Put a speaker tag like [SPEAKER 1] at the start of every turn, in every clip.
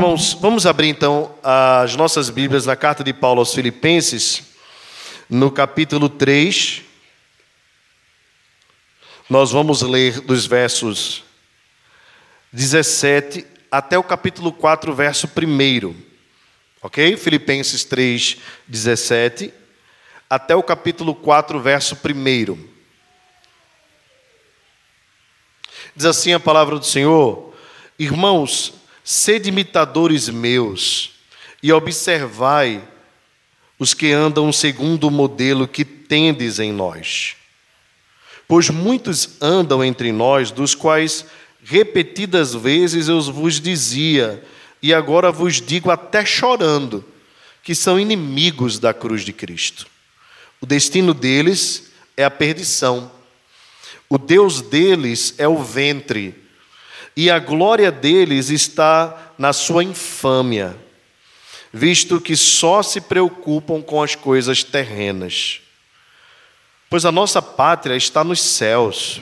[SPEAKER 1] Irmãos, vamos abrir então as nossas Bíblias na carta de Paulo aos Filipenses, no capítulo 3. Nós vamos ler dos versos 17 até o capítulo 4, verso 1. Ok? Filipenses 3, 17 até o capítulo 4, verso 1. Diz assim a palavra do Senhor: Irmãos, sede imitadores meus e observai os que andam segundo o modelo que tendes em nós. Pois muitos andam entre nós, dos quais repetidas vezes eu vos dizia, e agora vos digo até chorando, que são inimigos da cruz de Cristo. O destino deles é a perdição. O Deus deles é o ventre e a glória deles está na sua infâmia, visto que só se preocupam com as coisas terrenas. Pois a nossa pátria está nos céus,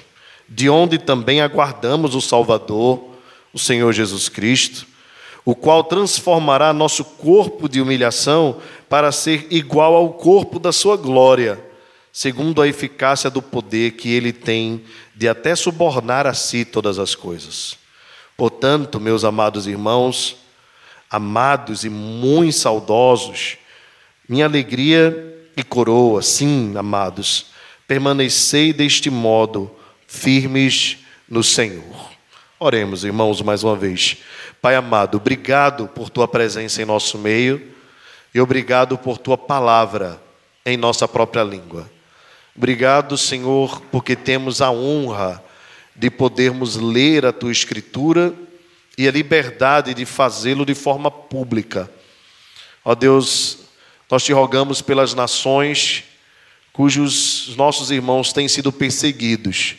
[SPEAKER 1] de onde também aguardamos o Salvador, o Senhor Jesus Cristo, o qual transformará nosso corpo de humilhação para ser igual ao corpo da sua glória, segundo a eficácia do poder que ele tem de até subornar a si todas as coisas. Portanto, meus amados irmãos, amados e muito saudosos, minha alegria e coroa, sim, amados, permanecei deste modo, firmes no Senhor. Oremos, irmãos, mais uma vez. Pai amado, obrigado por tua presença em nosso meio e obrigado por tua palavra em nossa própria língua. Obrigado, Senhor, porque temos a honra de podermos ler a tua escritura e a liberdade de fazê-lo de forma pública. Ó Deus, nós te rogamos pelas nações cujos nossos irmãos têm sido perseguidos.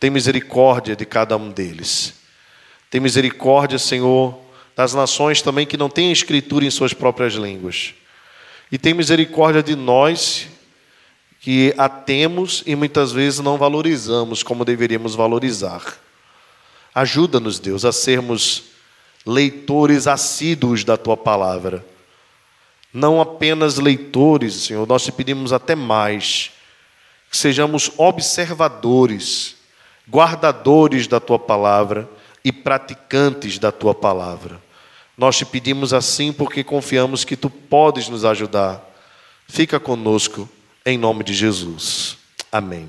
[SPEAKER 1] Tem misericórdia de cada um deles. Tem misericórdia, Senhor, das nações também que não têm escritura em suas próprias línguas. E tem misericórdia de nós que a temos e muitas vezes não valorizamos como deveríamos valorizar. Ajuda-nos, Deus, a sermos leitores assíduos da tua palavra. Não apenas leitores, Senhor, nós te pedimos até mais, que sejamos observadores, guardadores da tua palavra e praticantes da tua palavra. Nós te pedimos assim porque confiamos que tu podes nos ajudar. Fica conosco em nome de Jesus. Amém.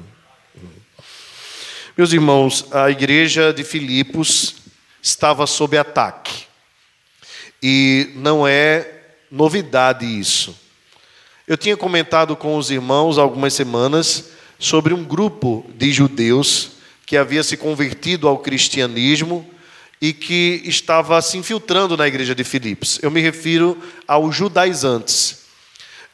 [SPEAKER 1] Meus irmãos, a igreja de Filipos estava sob ataque. E não é novidade isso. Eu tinha comentado com os irmãos algumas semanas sobre um grupo de judeus que havia se convertido ao cristianismo e que estava se infiltrando na igreja de Filipos. Eu me refiro aos judaizantes.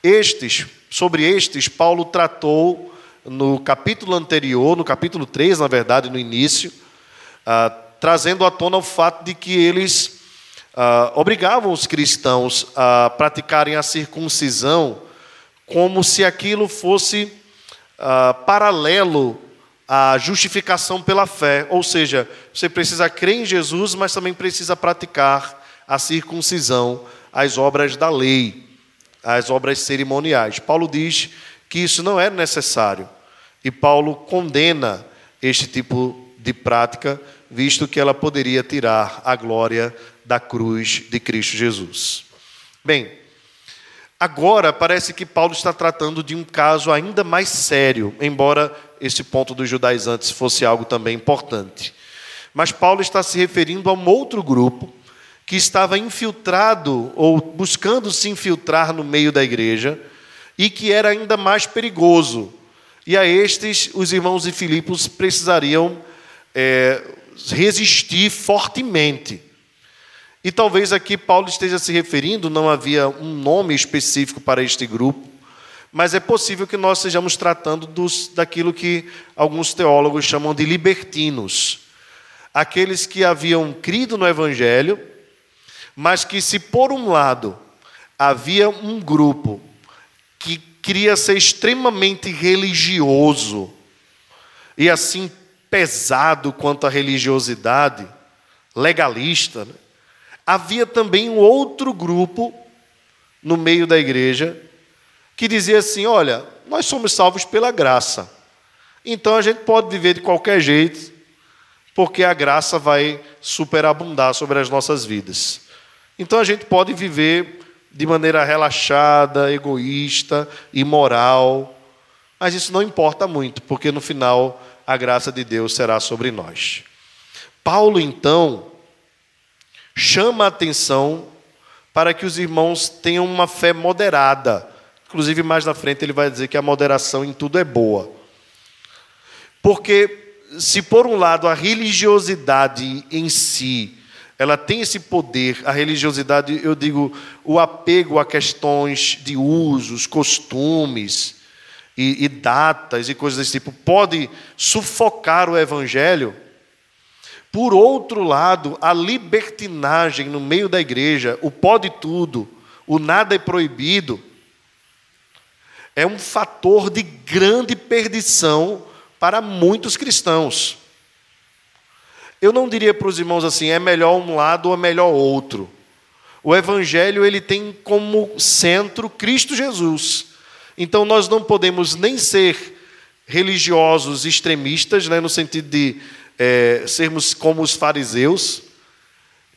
[SPEAKER 1] Estes Sobre estes, Paulo tratou no capítulo anterior, no capítulo 3, na verdade, no início, ah, trazendo à tona o fato de que eles ah, obrigavam os cristãos a praticarem a circuncisão como se aquilo fosse ah, paralelo à justificação pela fé. Ou seja, você precisa crer em Jesus, mas também precisa praticar a circuncisão, as obras da lei as obras cerimoniais. Paulo diz que isso não é necessário. E Paulo condena este tipo de prática, visto que ela poderia tirar a glória da cruz de Cristo Jesus. Bem, agora parece que Paulo está tratando de um caso ainda mais sério, embora esse ponto dos judaizantes fosse algo também importante. Mas Paulo está se referindo a um outro grupo que estava infiltrado ou buscando se infiltrar no meio da igreja e que era ainda mais perigoso. E a estes, os irmãos de Filipos precisariam é, resistir fortemente. E talvez aqui Paulo esteja se referindo, não havia um nome específico para este grupo, mas é possível que nós estejamos tratando dos, daquilo que alguns teólogos chamam de libertinos. Aqueles que haviam crido no Evangelho, mas que se por um lado havia um grupo que queria ser extremamente religioso e assim pesado quanto à religiosidade, legalista, né? havia também um outro grupo no meio da igreja que dizia assim: olha, nós somos salvos pela graça. Então a gente pode viver de qualquer jeito, porque a graça vai superabundar sobre as nossas vidas. Então a gente pode viver de maneira relaxada, egoísta, imoral, mas isso não importa muito, porque no final a graça de Deus será sobre nós. Paulo, então, chama a atenção para que os irmãos tenham uma fé moderada. Inclusive, mais na frente, ele vai dizer que a moderação em tudo é boa. Porque, se por um lado a religiosidade em si ela tem esse poder, a religiosidade, eu digo, o apego a questões de usos, costumes e, e datas e coisas desse tipo, pode sufocar o evangelho. Por outro lado, a libertinagem no meio da igreja, o pode tudo, o nada é proibido, é um fator de grande perdição para muitos cristãos. Eu não diria para os irmãos assim, é melhor um lado ou é melhor outro. O evangelho ele tem como centro Cristo Jesus. Então nós não podemos nem ser religiosos extremistas, né, no sentido de é, sermos como os fariseus,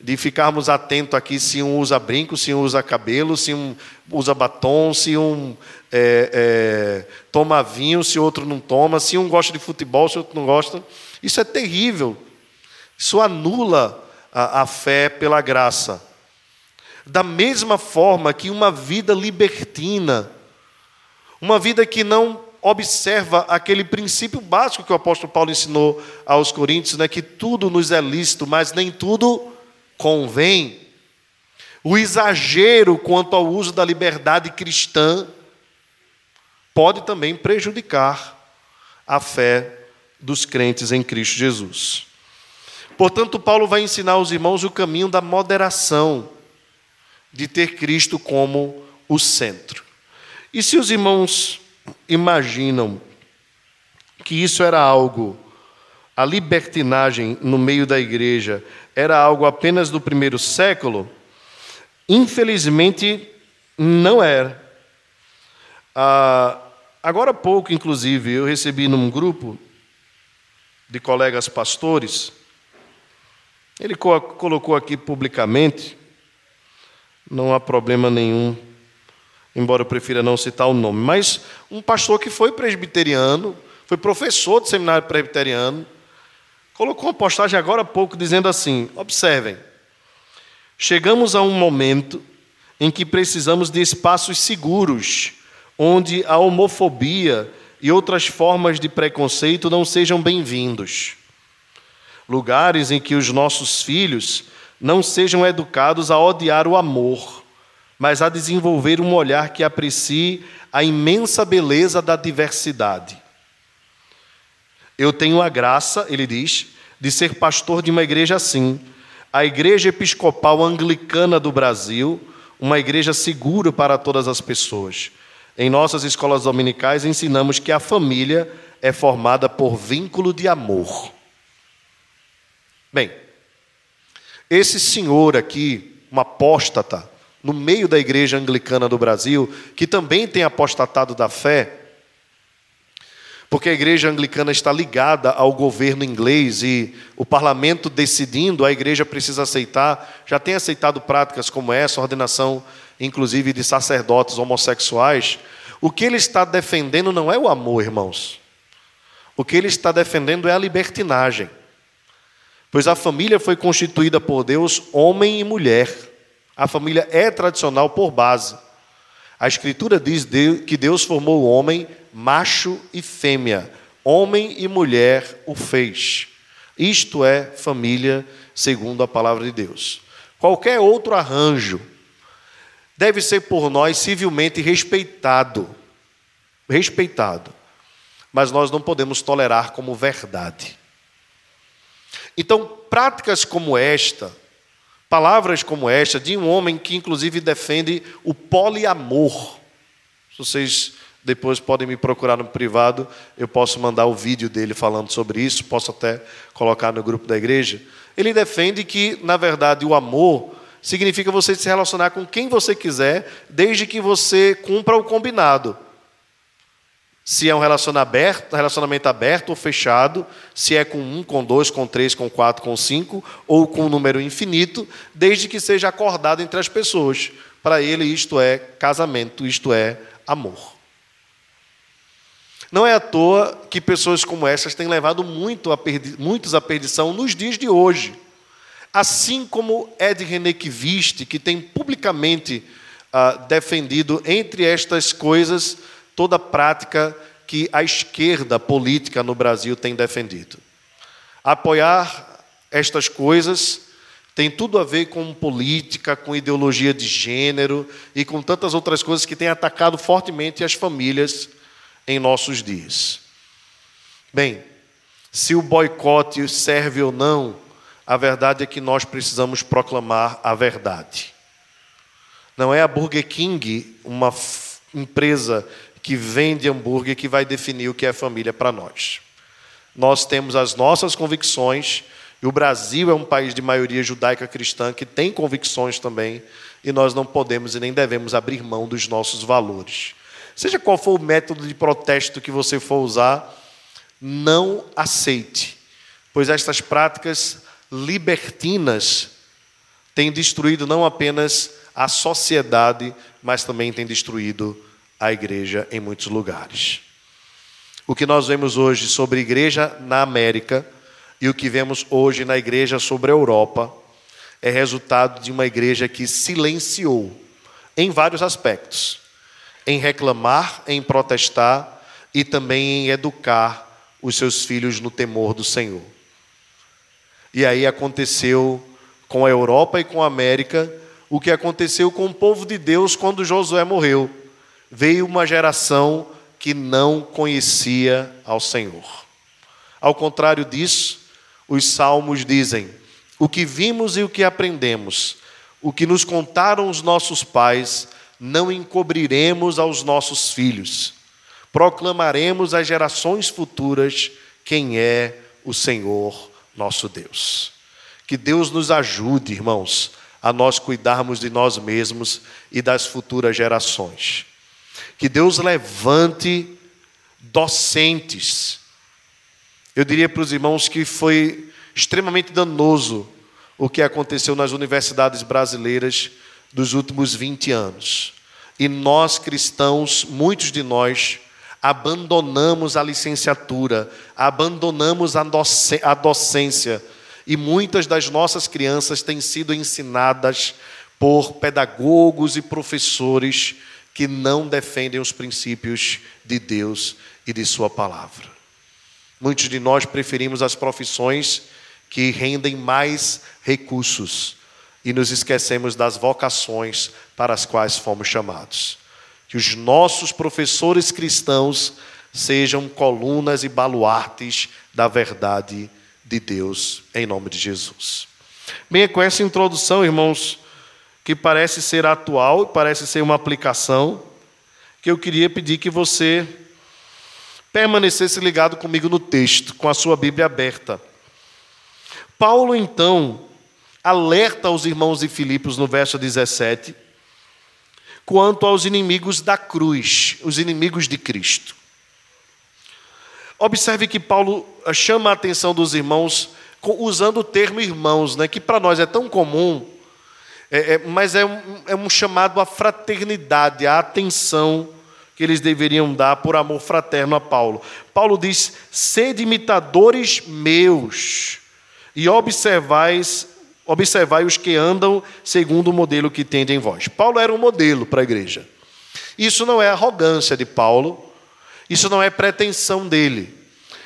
[SPEAKER 1] de ficarmos atentos aqui se um usa brinco, se um usa cabelo, se um usa batom, se um é, é, toma vinho, se outro não toma, se um gosta de futebol, se outro não gosta. Isso é terrível. Isso anula a, a fé pela graça. Da mesma forma que uma vida libertina, uma vida que não observa aquele princípio básico que o apóstolo Paulo ensinou aos coríntios, né, que tudo nos é lícito, mas nem tudo convém. O exagero quanto ao uso da liberdade cristã pode também prejudicar a fé dos crentes em Cristo Jesus. Portanto, Paulo vai ensinar aos irmãos o caminho da moderação, de ter Cristo como o centro. E se os irmãos imaginam que isso era algo, a libertinagem no meio da igreja era algo apenas do primeiro século, infelizmente não era. Ah, agora há pouco, inclusive, eu recebi num grupo de colegas pastores ele colocou aqui publicamente, não há problema nenhum, embora eu prefira não citar o nome, mas um pastor que foi presbiteriano, foi professor de seminário presbiteriano, colocou uma postagem agora há pouco dizendo assim: observem, chegamos a um momento em que precisamos de espaços seguros, onde a homofobia e outras formas de preconceito não sejam bem-vindos lugares em que os nossos filhos não sejam educados a odiar o amor, mas a desenvolver um olhar que aprecie a imensa beleza da diversidade. Eu tenho a graça, ele diz, de ser pastor de uma igreja assim, a Igreja Episcopal Anglicana do Brasil, uma igreja segura para todas as pessoas. Em nossas escolas dominicais ensinamos que a família é formada por vínculo de amor. Bem, esse senhor aqui, um apóstata, no meio da igreja anglicana do Brasil, que também tem apostatado da fé, porque a igreja anglicana está ligada ao governo inglês e o parlamento decidindo, a igreja precisa aceitar, já tem aceitado práticas como essa, ordenação inclusive de sacerdotes homossexuais. O que ele está defendendo não é o amor, irmãos. O que ele está defendendo é a libertinagem. Pois a família foi constituída por Deus, homem e mulher. A família é tradicional por base. A Escritura diz que Deus formou o homem macho e fêmea, homem e mulher o fez. Isto é família segundo a palavra de Deus. Qualquer outro arranjo deve ser por nós civilmente respeitado. Respeitado. Mas nós não podemos tolerar como verdade. Então, práticas como esta, palavras como esta, de um homem que inclusive defende o poliamor. Se vocês depois podem me procurar no privado, eu posso mandar o vídeo dele falando sobre isso, posso até colocar no grupo da igreja. Ele defende que, na verdade, o amor significa você se relacionar com quem você quiser, desde que você cumpra o combinado. Se é um relacionamento aberto ou fechado, se é com um, com dois, com três, com quatro, com cinco, ou com um número infinito, desde que seja acordado entre as pessoas. Para ele, isto é casamento, isto é amor. Não é à toa que pessoas como essas têm levado muito a muitos à perdição nos dias de hoje. Assim como Ed Renequiviste, que tem publicamente ah, defendido, entre estas coisas, toda a prática que a esquerda política no Brasil tem defendido. Apoiar estas coisas tem tudo a ver com política, com ideologia de gênero e com tantas outras coisas que têm atacado fortemente as famílias em nossos dias. Bem, se o boicote serve ou não, a verdade é que nós precisamos proclamar a verdade. Não é a Burger King, uma empresa que vende hambúrguer, que vai definir o que é família para nós. Nós temos as nossas convicções, e o Brasil é um país de maioria judaica cristã que tem convicções também, e nós não podemos e nem devemos abrir mão dos nossos valores. Seja qual for o método de protesto que você for usar, não aceite, pois estas práticas libertinas têm destruído não apenas a sociedade, mas também têm destruído a igreja em muitos lugares. O que nós vemos hoje sobre igreja na América e o que vemos hoje na igreja sobre a Europa é resultado de uma igreja que silenciou em vários aspectos em reclamar, em protestar e também em educar os seus filhos no temor do Senhor. E aí aconteceu com a Europa e com a América o que aconteceu com o povo de Deus quando Josué morreu. Veio uma geração que não conhecia ao Senhor. Ao contrário disso, os salmos dizem: o que vimos e o que aprendemos, o que nos contaram os nossos pais, não encobriremos aos nossos filhos. Proclamaremos às gerações futuras quem é o Senhor nosso Deus. Que Deus nos ajude, irmãos, a nós cuidarmos de nós mesmos e das futuras gerações. Que Deus levante docentes. Eu diria para os irmãos que foi extremamente danoso o que aconteceu nas universidades brasileiras dos últimos 20 anos. E nós cristãos, muitos de nós, abandonamos a licenciatura, abandonamos a, a docência, e muitas das nossas crianças têm sido ensinadas por pedagogos e professores que não defendem os princípios de Deus e de Sua palavra. Muitos de nós preferimos as profissões que rendem mais recursos e nos esquecemos das vocações para as quais fomos chamados. Que os nossos professores cristãos sejam colunas e baluartes da verdade de Deus, em nome de Jesus. Bem, com essa introdução, irmãos, que parece ser atual, parece ser uma aplicação, que eu queria pedir que você permanecesse ligado comigo no texto, com a sua Bíblia aberta. Paulo, então, alerta aos irmãos de Filipos no verso 17, quanto aos inimigos da cruz, os inimigos de Cristo. Observe que Paulo eh, chama a atenção dos irmãos usando o termo irmãos, né, que para nós é tão comum, é, é, mas é um, é um chamado à fraternidade, à atenção que eles deveriam dar por amor fraterno a Paulo. Paulo diz: sede imitadores meus e observais Observai os que andam segundo o modelo que tende em vós. Paulo era um modelo para a igreja. Isso não é arrogância de Paulo, isso não é pretensão dele.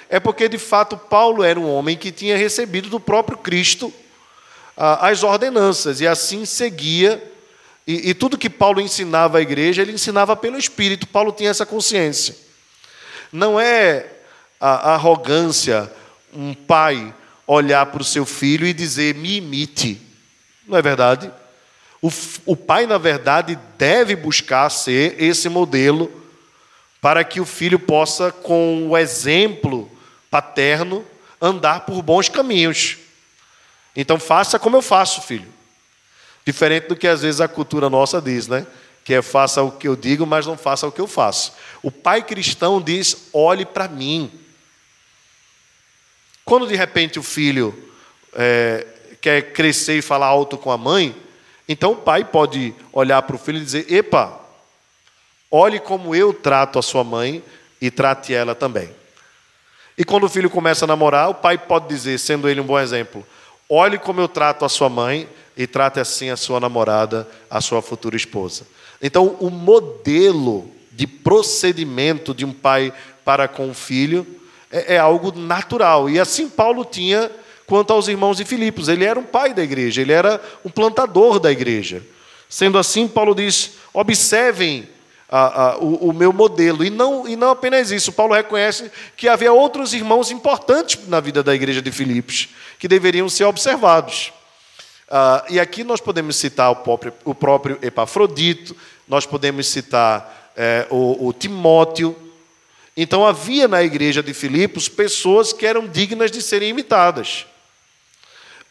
[SPEAKER 1] É porque, de fato, Paulo era um homem que tinha recebido do próprio Cristo as ordenanças e assim seguia. E, e tudo que Paulo ensinava à igreja, ele ensinava pelo Espírito. Paulo tinha essa consciência. Não é a arrogância um pai olhar para o seu filho e dizer: me imite. Não é verdade? O, o pai, na verdade, deve buscar ser esse modelo para que o filho possa, com o exemplo paterno, andar por bons caminhos. Então, faça como eu faço, filho. Diferente do que às vezes a cultura nossa diz, né? Que é faça o que eu digo, mas não faça o que eu faço. O pai cristão diz: olhe para mim. Quando de repente o filho é, quer crescer e falar alto com a mãe, então o pai pode olhar para o filho e dizer: Epa, olhe como eu trato a sua mãe e trate ela também. E quando o filho começa a namorar, o pai pode dizer, sendo ele um bom exemplo: Olhe como eu trato a sua mãe e trate assim a sua namorada, a sua futura esposa. Então, o modelo de procedimento de um pai para com o filho é, é algo natural. E assim Paulo tinha quanto aos irmãos de Filipos. Ele era um pai da igreja, ele era um plantador da igreja. Sendo assim, Paulo diz: observem a, a, o, o, meu modelo. E não, e não apenas isso, Paulo reconhece que havia outros irmãos importantes na vida da igreja de Filipos, que deveriam ser observados. Uh, e aqui nós podemos citar o próprio, o próprio Epafrodito, nós podemos citar é, o, o Timóteo. Então havia na igreja de Filipos pessoas que eram dignas de serem imitadas.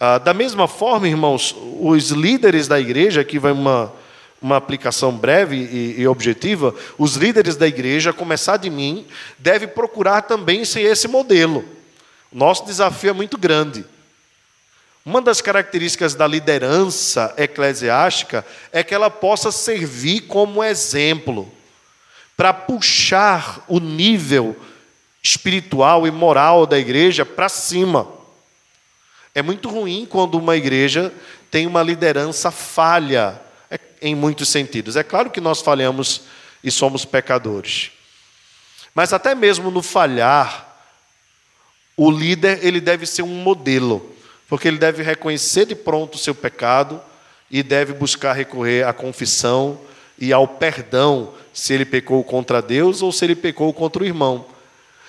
[SPEAKER 1] Uh, da mesma forma, irmãos, os líderes da igreja, aqui vai uma, uma aplicação breve e, e objetiva, os líderes da igreja, a começar de mim, devem procurar também ser esse modelo. Nosso desafio é muito grande. Uma das características da liderança eclesiástica é que ela possa servir como exemplo para puxar o nível espiritual e moral da igreja para cima. É muito ruim quando uma igreja tem uma liderança falha em muitos sentidos. É claro que nós falhamos e somos pecadores. Mas até mesmo no falhar, o líder ele deve ser um modelo porque ele deve reconhecer de pronto o seu pecado e deve buscar recorrer à confissão e ao perdão se ele pecou contra Deus ou se ele pecou contra o irmão.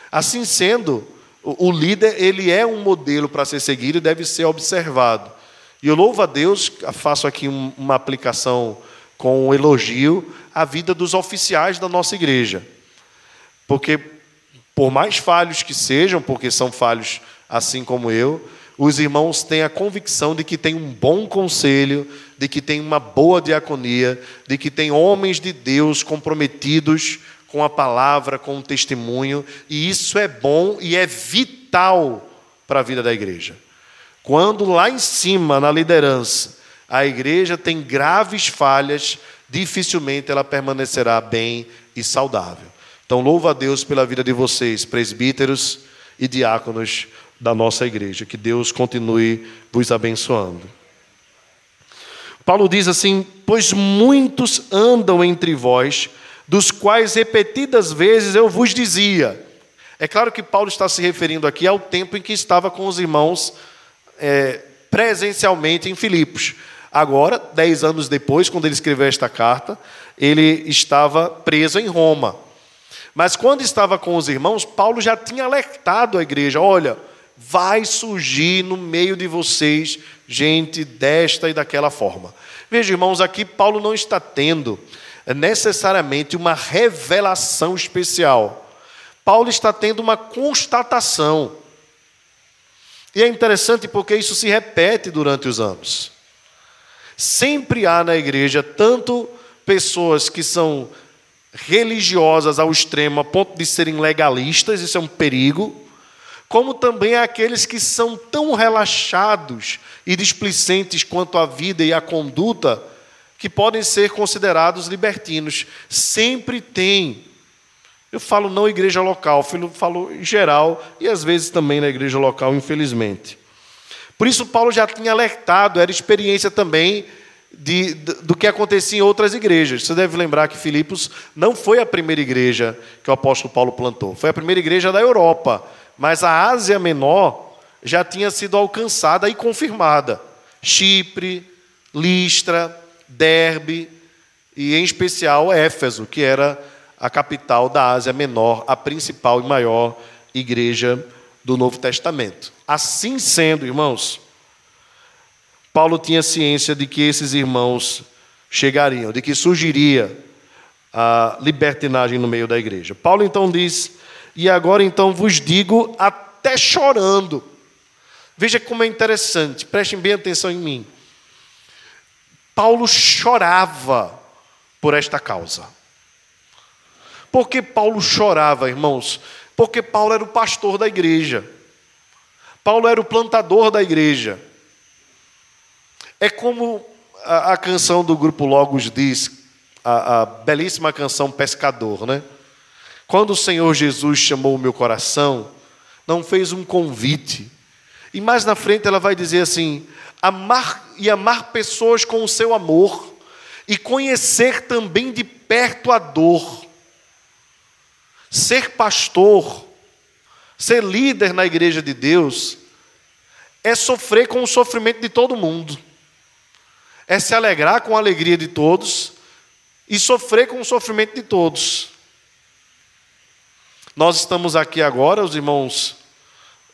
[SPEAKER 1] Assim sendo, o líder ele é um modelo para ser seguido e deve ser observado. E eu louvo a Deus, faço aqui uma aplicação com um elogio à vida dos oficiais da nossa igreja. Porque, por mais falhos que sejam, porque são falhos assim como eu, os irmãos têm a convicção de que tem um bom conselho, de que tem uma boa diaconia, de que tem homens de Deus comprometidos com a palavra, com o testemunho, e isso é bom e é vital para a vida da igreja. Quando lá em cima, na liderança, a igreja tem graves falhas, dificilmente ela permanecerá bem e saudável. Então, louva a Deus pela vida de vocês, presbíteros e diáconos da nossa igreja. Que Deus continue vos abençoando. Paulo diz assim: Pois muitos andam entre vós, dos quais repetidas vezes eu vos dizia. É claro que Paulo está se referindo aqui ao tempo em que estava com os irmãos é, presencialmente em Filipos. Agora, dez anos depois, quando ele escreveu esta carta, ele estava preso em Roma. Mas quando estava com os irmãos, Paulo já tinha alertado a igreja: olha, vai surgir no meio de vocês gente desta e daquela forma. Veja, irmãos, aqui Paulo não está tendo necessariamente uma revelação especial. Paulo está tendo uma constatação. E é interessante porque isso se repete durante os anos. Sempre há na igreja tanto pessoas que são religiosas ao extremo, a ponto de serem legalistas, isso é um perigo, como também aqueles que são tão relaxados e displicentes quanto à vida e à conduta, que podem ser considerados libertinos. Sempre tem. Eu falo não igreja local, falo em geral e às vezes também na igreja local, infelizmente. Por isso, Paulo já tinha alertado, era experiência também de, do que acontecia em outras igrejas. Você deve lembrar que Filipos não foi a primeira igreja que o apóstolo Paulo plantou, foi a primeira igreja da Europa mas a Ásia Menor já tinha sido alcançada e confirmada. Chipre, Listra, Derbe e, em especial, Éfeso, que era a capital da Ásia Menor, a principal e maior igreja do Novo Testamento. Assim sendo, irmãos, Paulo tinha ciência de que esses irmãos chegariam, de que surgiria a libertinagem no meio da igreja. Paulo então diz e agora então vos digo até chorando. Veja como é interessante, prestem bem atenção em mim. Paulo chorava por esta causa. Por que Paulo chorava, irmãos? Porque Paulo era o pastor da igreja. Paulo era o plantador da igreja. É como a, a canção do grupo Logos diz, a, a belíssima canção Pescador, né? Quando o Senhor Jesus chamou o meu coração, não fez um convite. E mais na frente ela vai dizer assim: amar e amar pessoas com o seu amor, e conhecer também de perto a dor. Ser pastor, ser líder na igreja de Deus, é sofrer com o sofrimento de todo mundo, é se alegrar com a alegria de todos e sofrer com o sofrimento de todos. Nós estamos aqui agora, os irmãos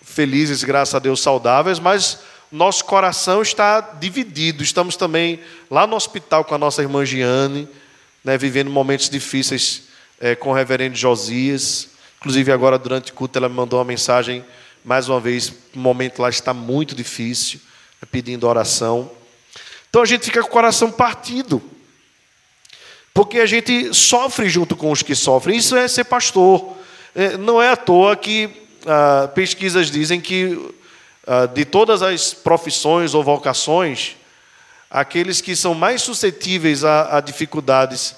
[SPEAKER 1] felizes, graças a Deus, saudáveis, mas nosso coração está dividido. Estamos também lá no hospital com a nossa irmã Giane, né, vivendo momentos difíceis é, com o reverendo Josias. Inclusive, agora, durante o culto, ela me mandou uma mensagem, mais uma vez, o momento lá está muito difícil, né, pedindo oração. Então a gente fica com o coração partido. Porque a gente sofre junto com os que sofrem. Isso é ser pastor. É, não é à toa que ah, pesquisas dizem que ah, de todas as profissões ou vocações, aqueles que são mais suscetíveis a, a dificuldades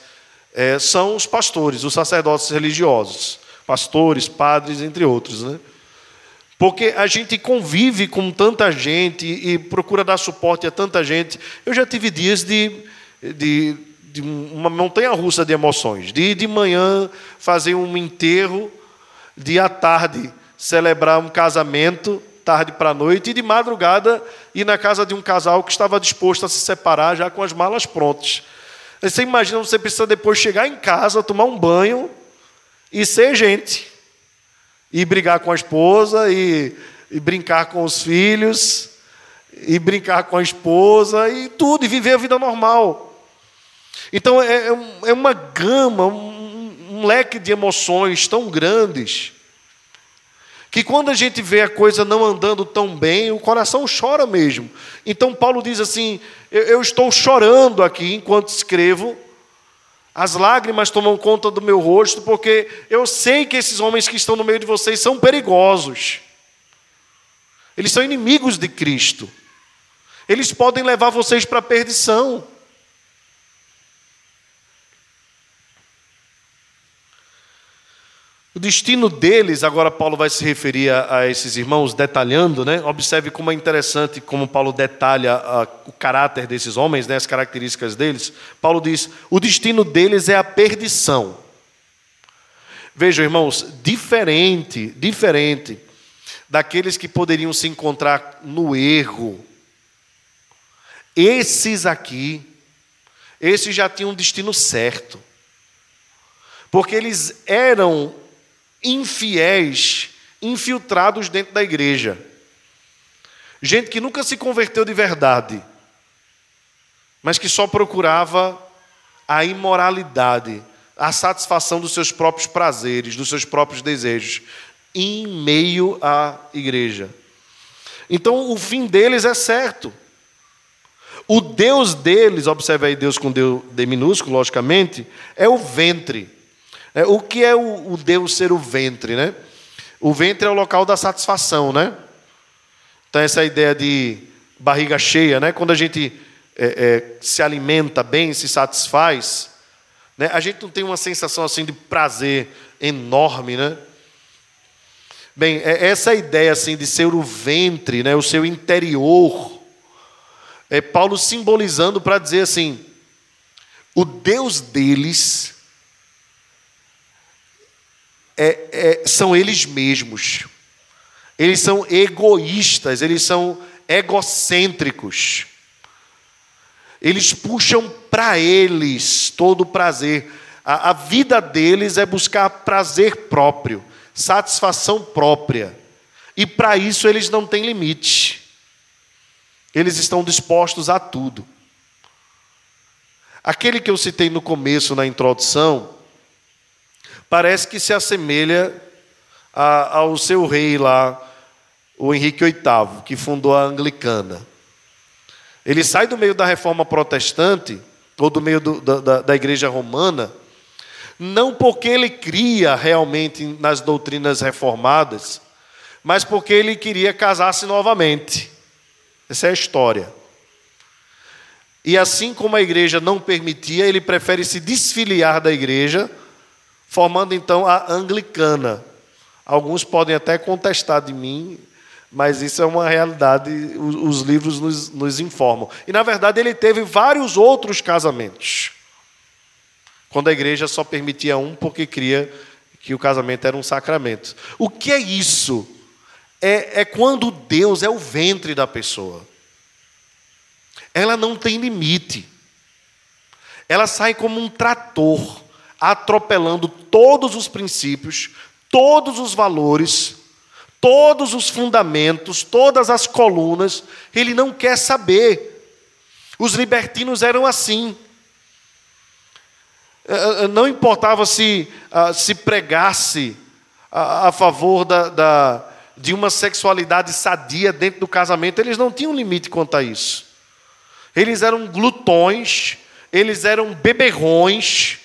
[SPEAKER 1] é, são os pastores, os sacerdotes religiosos, pastores, padres, entre outros, né? Porque a gente convive com tanta gente e procura dar suporte a tanta gente. Eu já tive dias de, de, de uma montanha russa de emoções. De de manhã fazer um enterro de à tarde celebrar um casamento, tarde para noite, e de madrugada ir na casa de um casal que estava disposto a se separar já com as malas prontas. Você imagina, você precisa depois chegar em casa, tomar um banho e ser gente. E brigar com a esposa, e, e brincar com os filhos, e brincar com a esposa, e tudo, e viver a vida normal. Então é, é, é uma gama, um, um leque de emoções tão grandes que quando a gente vê a coisa não andando tão bem, o coração chora mesmo. Então Paulo diz assim: eu, eu estou chorando aqui enquanto escrevo, as lágrimas tomam conta do meu rosto, porque eu sei que esses homens que estão no meio de vocês são perigosos. Eles são inimigos de Cristo. Eles podem levar vocês para a perdição. Destino deles, agora Paulo vai se referir a, a esses irmãos, detalhando, né? Observe como é interessante como Paulo detalha a, o caráter desses homens, né? as características deles. Paulo diz: o destino deles é a perdição. Vejam, irmãos, diferente, diferente daqueles que poderiam se encontrar no erro. Esses aqui, esses já tinham um destino certo. Porque eles eram infiéis infiltrados dentro da igreja. Gente que nunca se converteu de verdade, mas que só procurava a imoralidade, a satisfação dos seus próprios prazeres, dos seus próprios desejos, em meio à igreja. Então o fim deles é certo. O Deus deles, observe aí Deus com D minúsculo, logicamente, é o ventre. É, o que é o, o Deus ser o ventre, né? O ventre é o local da satisfação, né? Então, essa ideia de barriga cheia, né? Quando a gente é, é, se alimenta bem, se satisfaz, né? a gente não tem uma sensação assim de prazer enorme, né? Bem, é essa ideia assim de ser o ventre, né? O seu interior, é Paulo simbolizando para dizer assim: o Deus deles é, é, são eles mesmos. Eles são egoístas, eles são egocêntricos. Eles puxam para eles todo o prazer. A, a vida deles é buscar prazer próprio, satisfação própria. E para isso eles não têm limite. Eles estão dispostos a tudo. Aquele que eu citei no começo, na introdução, parece que se assemelha a, ao seu rei lá, o Henrique VIII, que fundou a anglicana. Ele sai do meio da reforma protestante, ou do meio do, da, da igreja romana, não porque ele cria realmente nas doutrinas reformadas, mas porque ele queria casar-se novamente. Essa é a história. E assim como a igreja não permitia, ele prefere se desfiliar da igreja, formando então a anglicana. Alguns podem até contestar de mim, mas isso é uma realidade, os livros nos, nos informam. E na verdade ele teve vários outros casamentos quando a igreja só permitia um porque cria que o casamento era um sacramento. O que é isso? É, é quando Deus é o ventre da pessoa. Ela não tem limite. Ela sai como um trator, atropelando todos os princípios, todos os valores, todos os fundamentos, todas as colunas. Ele não quer saber. Os libertinos eram assim. Eh, eh, não importava se, ah, se pregasse a, a favor da, da, de uma sexualidade sadia dentro do casamento, eles não tinham limite quanto a isso. Eles eram glutões, eles eram beberrões,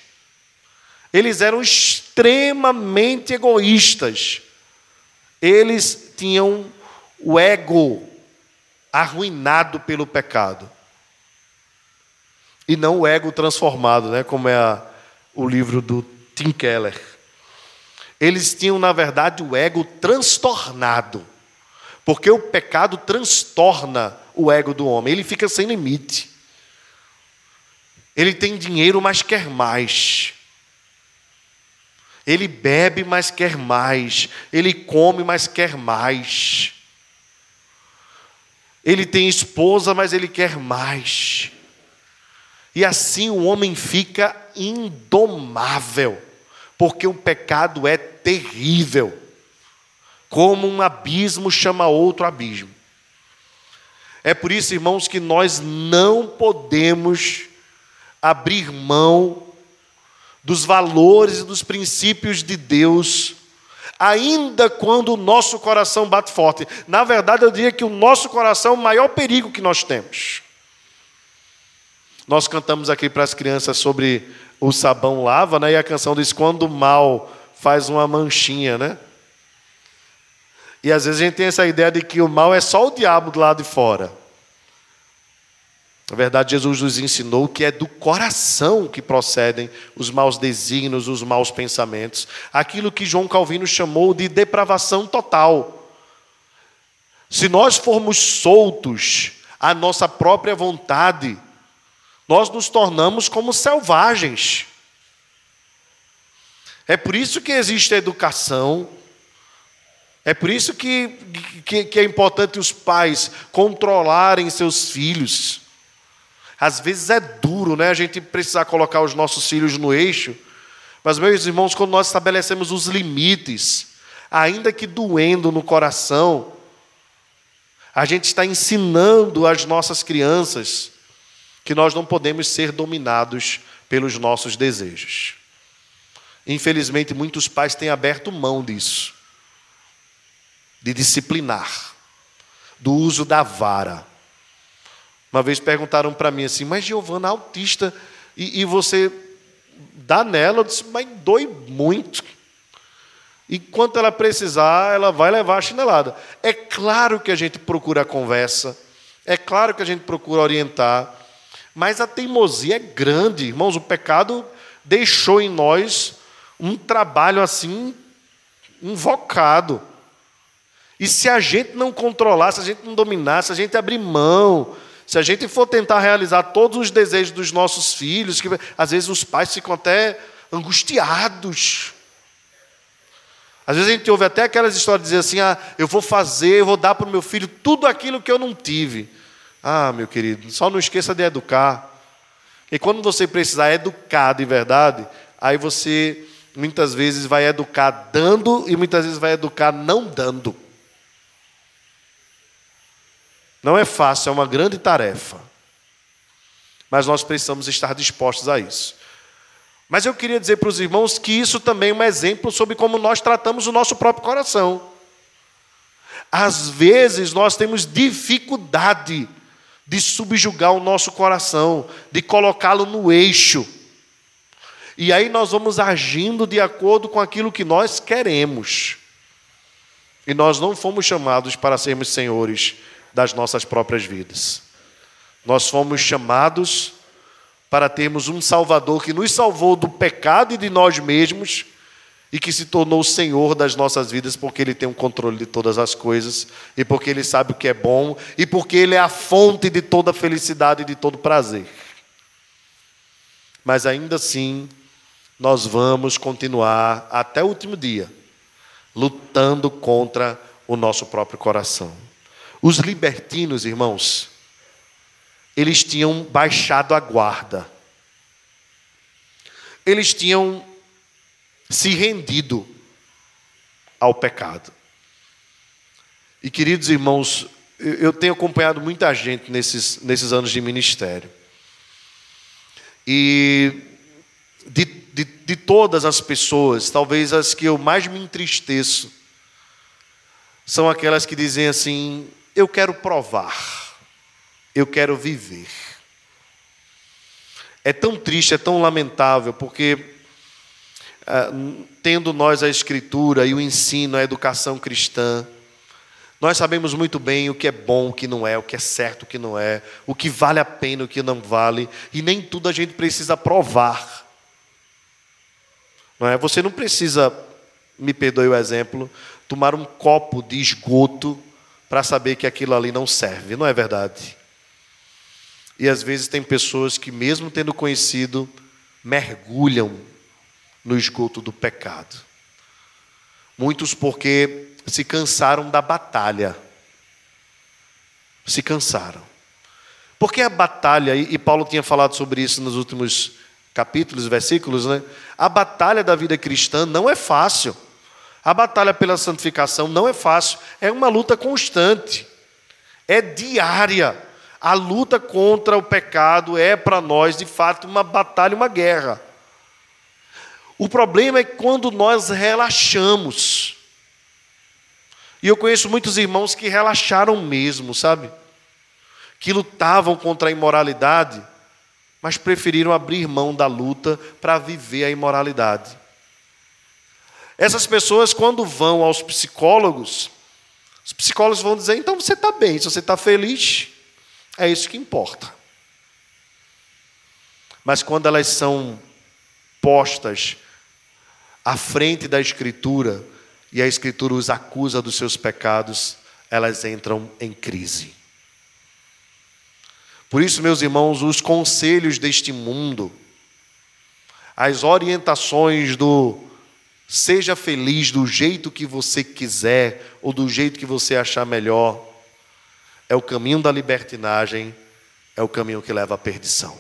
[SPEAKER 1] eles eram extremamente egoístas. Eles tinham o ego arruinado pelo pecado e não o ego transformado, né, como é a, o livro do Tim Keller. Eles tinham, na verdade, o ego transtornado, porque o pecado transtorna o ego do homem, ele fica sem limite. Ele tem dinheiro, mas quer mais. Ele bebe, mas quer mais. Ele come, mas quer mais. Ele tem esposa, mas ele quer mais. E assim o homem fica indomável, porque o pecado é terrível. Como um abismo chama outro abismo. É por isso, irmãos, que nós não podemos abrir mão dos valores e dos princípios de Deus, ainda quando o nosso coração bate forte. Na verdade, eu diria que o nosso coração é o maior perigo que nós temos. Nós cantamos aqui para as crianças sobre o sabão lava, né? E a canção diz quando o mal faz uma manchinha, né? E às vezes a gente tem essa ideia de que o mal é só o diabo do lado de fora. Na verdade, Jesus nos ensinou que é do coração que procedem os maus desígnios, os maus pensamentos, aquilo que João Calvino chamou de depravação total. Se nós formos soltos à nossa própria vontade, nós nos tornamos como selvagens. É por isso que existe a educação, é por isso que, que, que, é importante os pais controlarem seus filhos. Às vezes é duro, né? A gente precisar colocar os nossos filhos no eixo. Mas, meus irmãos, quando nós estabelecemos os limites, ainda que doendo no coração, a gente está ensinando as nossas crianças que nós não podemos ser dominados pelos nossos desejos. Infelizmente, muitos pais têm aberto mão disso, de disciplinar, do uso da vara. Uma vez perguntaram para mim assim, mas Giovana, autista, e, e você dá nela? Eu disse, mas dói muito. E quanto ela precisar, ela vai levar a chinelada. É claro que a gente procura a conversa, é claro que a gente procura orientar, mas a teimosia é grande, irmãos. O pecado deixou em nós um trabalho assim invocado. E se a gente não controlar, se a gente não dominar, se a gente abrir mão, se a gente for tentar realizar todos os desejos dos nossos filhos, que às vezes os pais ficam até angustiados. Às vezes a gente ouve até aquelas histórias de dizer assim: ah, eu vou fazer, eu vou dar para o meu filho tudo aquilo que eu não tive. Ah, meu querido, só não esqueça de educar. E quando você precisar educar de verdade, aí você muitas vezes vai educar dando e muitas vezes vai educar não dando. Não é fácil, é uma grande tarefa. Mas nós precisamos estar dispostos a isso. Mas eu queria dizer para os irmãos que isso também é um exemplo sobre como nós tratamos o nosso próprio coração. Às vezes nós temos dificuldade de subjugar o nosso coração, de colocá-lo no eixo. E aí nós vamos agindo de acordo com aquilo que nós queremos. E nós não fomos chamados para sermos senhores das nossas próprias vidas. Nós fomos chamados para termos um Salvador que nos salvou do pecado e de nós mesmos e que se tornou o Senhor das nossas vidas porque Ele tem o controle de todas as coisas e porque Ele sabe o que é bom e porque Ele é a fonte de toda felicidade e de todo prazer. Mas ainda assim, nós vamos continuar até o último dia lutando contra o nosso próprio coração. Os libertinos, irmãos, eles tinham baixado a guarda. Eles tinham se rendido ao pecado. E queridos irmãos, eu tenho acompanhado muita gente nesses, nesses anos de ministério. E de, de, de todas as pessoas, talvez as que eu mais me entristeço, são aquelas que dizem assim: eu quero provar, eu quero viver. É tão triste, é tão lamentável, porque ah, tendo nós a Escritura e o ensino, a educação cristã, nós sabemos muito bem o que é bom, o que não é, o que é certo, o que não é, o que vale a pena, o que não vale, e nem tudo a gente precisa provar. Não é? Você não precisa, me perdoe o exemplo, tomar um copo de esgoto para saber que aquilo ali não serve, não é verdade? E às vezes tem pessoas que, mesmo tendo conhecido, mergulham no esgoto do pecado. Muitos porque se cansaram da batalha. Se cansaram. Porque a batalha, e Paulo tinha falado sobre isso nos últimos capítulos, versículos, né? A batalha da vida cristã não é fácil. A batalha pela santificação não é fácil, é uma luta constante, é diária. A luta contra o pecado é para nós, de fato, uma batalha, uma guerra. O problema é quando nós relaxamos. E eu conheço muitos irmãos que relaxaram mesmo, sabe? Que lutavam contra a imoralidade mas preferiram abrir mão da luta para viver a imoralidade. Essas pessoas, quando vão aos psicólogos, os psicólogos vão dizer: então você está bem, se você está feliz, é isso que importa. Mas quando elas são postas à frente da Escritura, e a Escritura os acusa dos seus pecados, elas entram em crise. Por isso, meus irmãos, os conselhos deste mundo, as orientações do seja feliz do jeito que você quiser ou do jeito que você achar melhor, é o caminho da libertinagem, é o caminho que leva à perdição.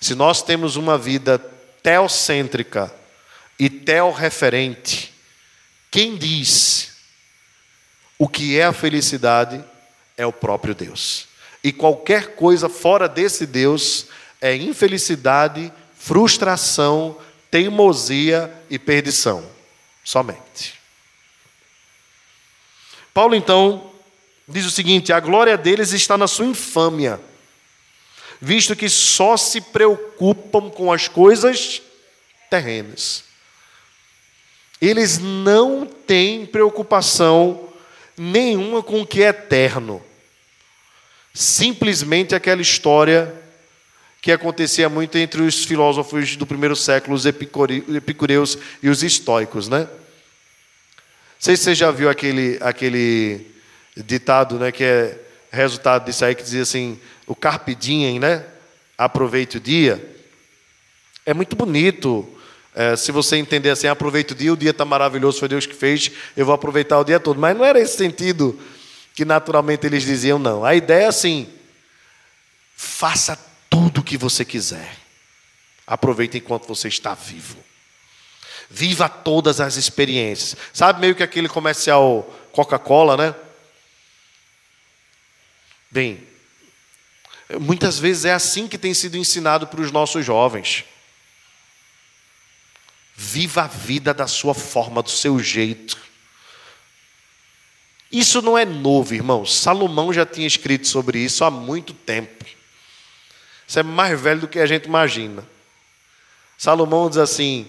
[SPEAKER 1] Se nós temos uma vida teocêntrica e teorreferente, quem diz o que é a felicidade é o próprio Deus. E qualquer coisa fora desse Deus é infelicidade, frustração, teimosia e perdição. Somente. Paulo então diz o seguinte: a glória deles está na sua infâmia, visto que só se preocupam com as coisas terrenas. Eles não têm preocupação nenhuma com o que é eterno simplesmente aquela história que acontecia muito entre os filósofos do primeiro século, os epicureus e os estoicos, né? Não sei se você já viu aquele, aquele ditado, né, que é resultado disso aí, que dizia assim, o carpe diem, né? Aproveite o dia. É muito bonito, é, se você entender assim, aproveite o dia, o dia está maravilhoso, foi Deus que fez, eu vou aproveitar o dia todo. Mas não era esse sentido que naturalmente eles diziam não. A ideia é assim: faça tudo o que você quiser. Aproveite enquanto você está vivo. Viva todas as experiências. Sabe meio que aquele comercial Coca-Cola, né? Bem, muitas vezes é assim que tem sido ensinado para os nossos jovens. Viva a vida da sua forma, do seu jeito. Isso não é novo, irmãos. Salomão já tinha escrito sobre isso há muito tempo. Isso é mais velho do que a gente imagina. Salomão diz assim: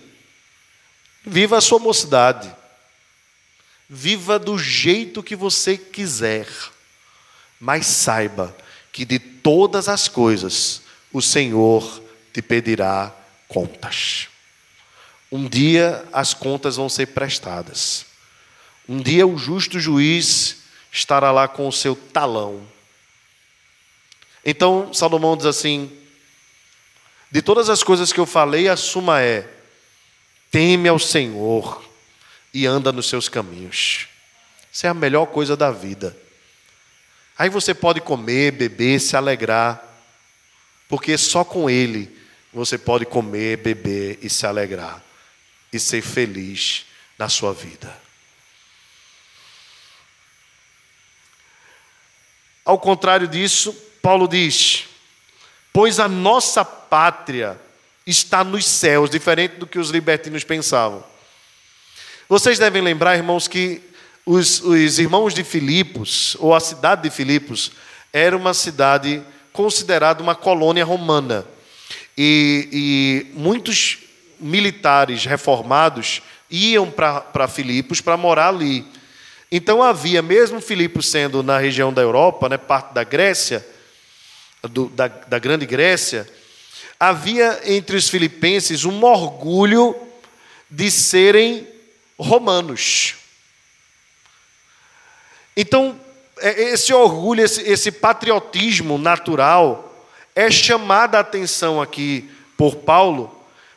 [SPEAKER 1] viva a sua mocidade, viva do jeito que você quiser, mas saiba que de todas as coisas o Senhor te pedirá contas. Um dia as contas vão ser prestadas. Um dia o justo juiz estará lá com o seu talão. Então Salomão diz assim: de todas as coisas que eu falei, a suma é: teme ao Senhor e anda nos seus caminhos. Isso é a melhor coisa da vida. Aí você pode comer, beber, se alegrar, porque só com Ele você pode comer, beber e se alegrar e ser feliz na sua vida. Ao contrário disso, Paulo diz: Pois a nossa pátria está nos céus, diferente do que os libertinos pensavam. Vocês devem lembrar, irmãos, que os, os irmãos de Filipos, ou a cidade de Filipos, era uma cidade considerada uma colônia romana. E, e muitos militares reformados iam para Filipos para morar ali. Então havia, mesmo Filipos sendo na região da Europa, né, parte da Grécia, do, da, da grande Grécia, havia entre os filipenses um orgulho de serem romanos. Então, é, esse orgulho, esse, esse patriotismo natural, é chamada a atenção aqui por Paulo,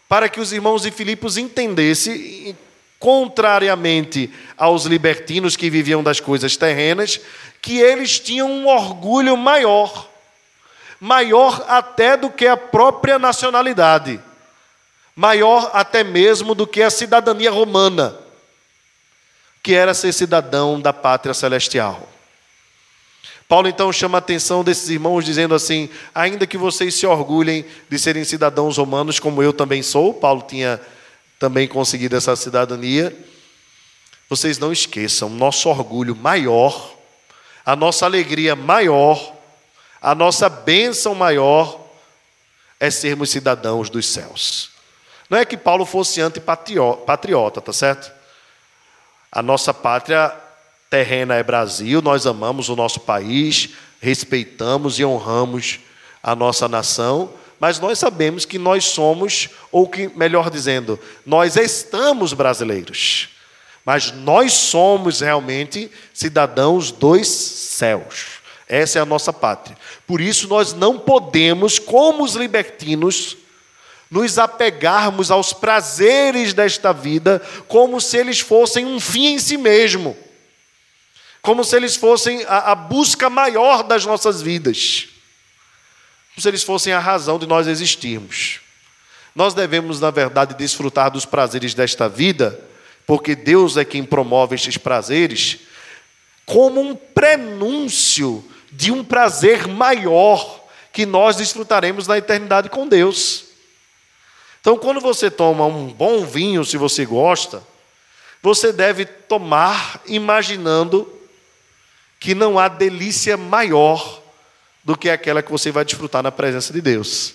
[SPEAKER 1] para que os irmãos de Filipos entendessem, contrariamente aos libertinos que viviam das coisas terrenas, que eles tinham um orgulho maior, maior até do que a própria nacionalidade, maior até mesmo do que a cidadania romana, que era ser cidadão da pátria celestial. Paulo então chama a atenção desses irmãos, dizendo assim: ainda que vocês se orgulhem de serem cidadãos romanos, como eu também sou, Paulo tinha também conseguido essa cidadania, vocês não esqueçam, nosso orgulho maior, a nossa alegria maior, a nossa bênção maior é sermos cidadãos dos céus. Não é que Paulo fosse antipatriota, tá certo? A nossa pátria terrena é Brasil, nós amamos o nosso país, respeitamos e honramos a nossa nação, mas nós sabemos que nós somos, ou que, melhor dizendo, nós estamos brasileiros, mas nós somos realmente cidadãos dos céus. Essa é a nossa pátria. Por isso nós não podemos, como os libertinos, nos apegarmos aos prazeres desta vida como se eles fossem um fim em si mesmo como se eles fossem a, a busca maior das nossas vidas, como se eles fossem a razão de nós existirmos. Nós devemos, na verdade, desfrutar dos prazeres desta vida, porque Deus é quem promove estes prazeres, como um prenúncio de um prazer maior que nós desfrutaremos na eternidade com Deus. Então, quando você toma um bom vinho, se você gosta, você deve tomar imaginando que não há delícia maior do que aquela que você vai desfrutar na presença de Deus.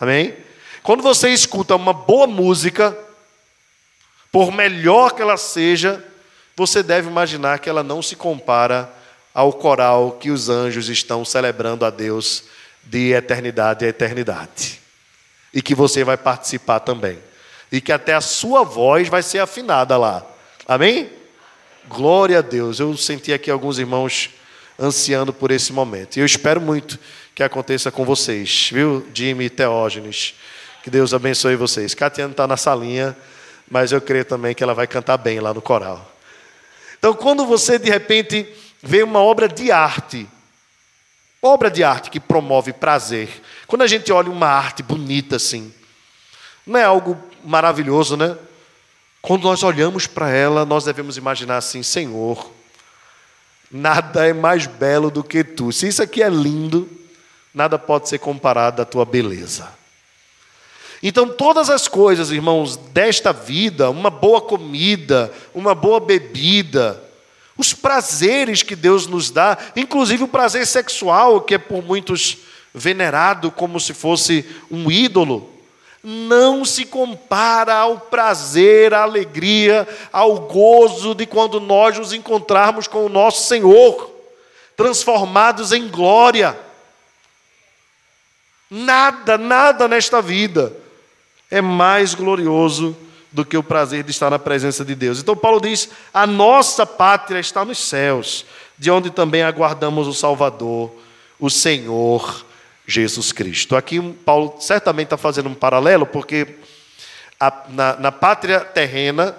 [SPEAKER 1] Amém? Quando você escuta uma boa música, por melhor que ela seja, você deve imaginar que ela não se compara ao coral que os anjos estão celebrando a Deus de eternidade a eternidade. E que você vai participar também. E que até a sua voz vai ser afinada lá. Amém? Glória a Deus. Eu senti aqui alguns irmãos ansiando por esse momento. E eu espero muito que aconteça com vocês, viu, Jimmy e Teógenes. Que Deus abençoe vocês. Catiana está na salinha, mas eu creio também que ela vai cantar bem lá no coral. Então, quando você de repente vê uma obra de arte, obra de arte que promove prazer, quando a gente olha uma arte bonita assim, não é algo maravilhoso, né? Quando nós olhamos para ela, nós devemos imaginar assim: Senhor, nada é mais belo do que tu. Se isso aqui é lindo, nada pode ser comparado à tua beleza. Então, todas as coisas, irmãos, desta vida, uma boa comida, uma boa bebida, os prazeres que Deus nos dá, inclusive o prazer sexual, que é por muitos venerado como se fosse um ídolo, não se compara ao prazer, à alegria, ao gozo de quando nós nos encontrarmos com o nosso Senhor, transformados em glória. Nada, nada nesta vida é mais glorioso do que o prazer de estar na presença de Deus. Então, Paulo diz: a nossa pátria está nos céus, de onde também aguardamos o Salvador, o Senhor Jesus Cristo. Aqui, Paulo certamente está fazendo um paralelo, porque a, na, na pátria terrena,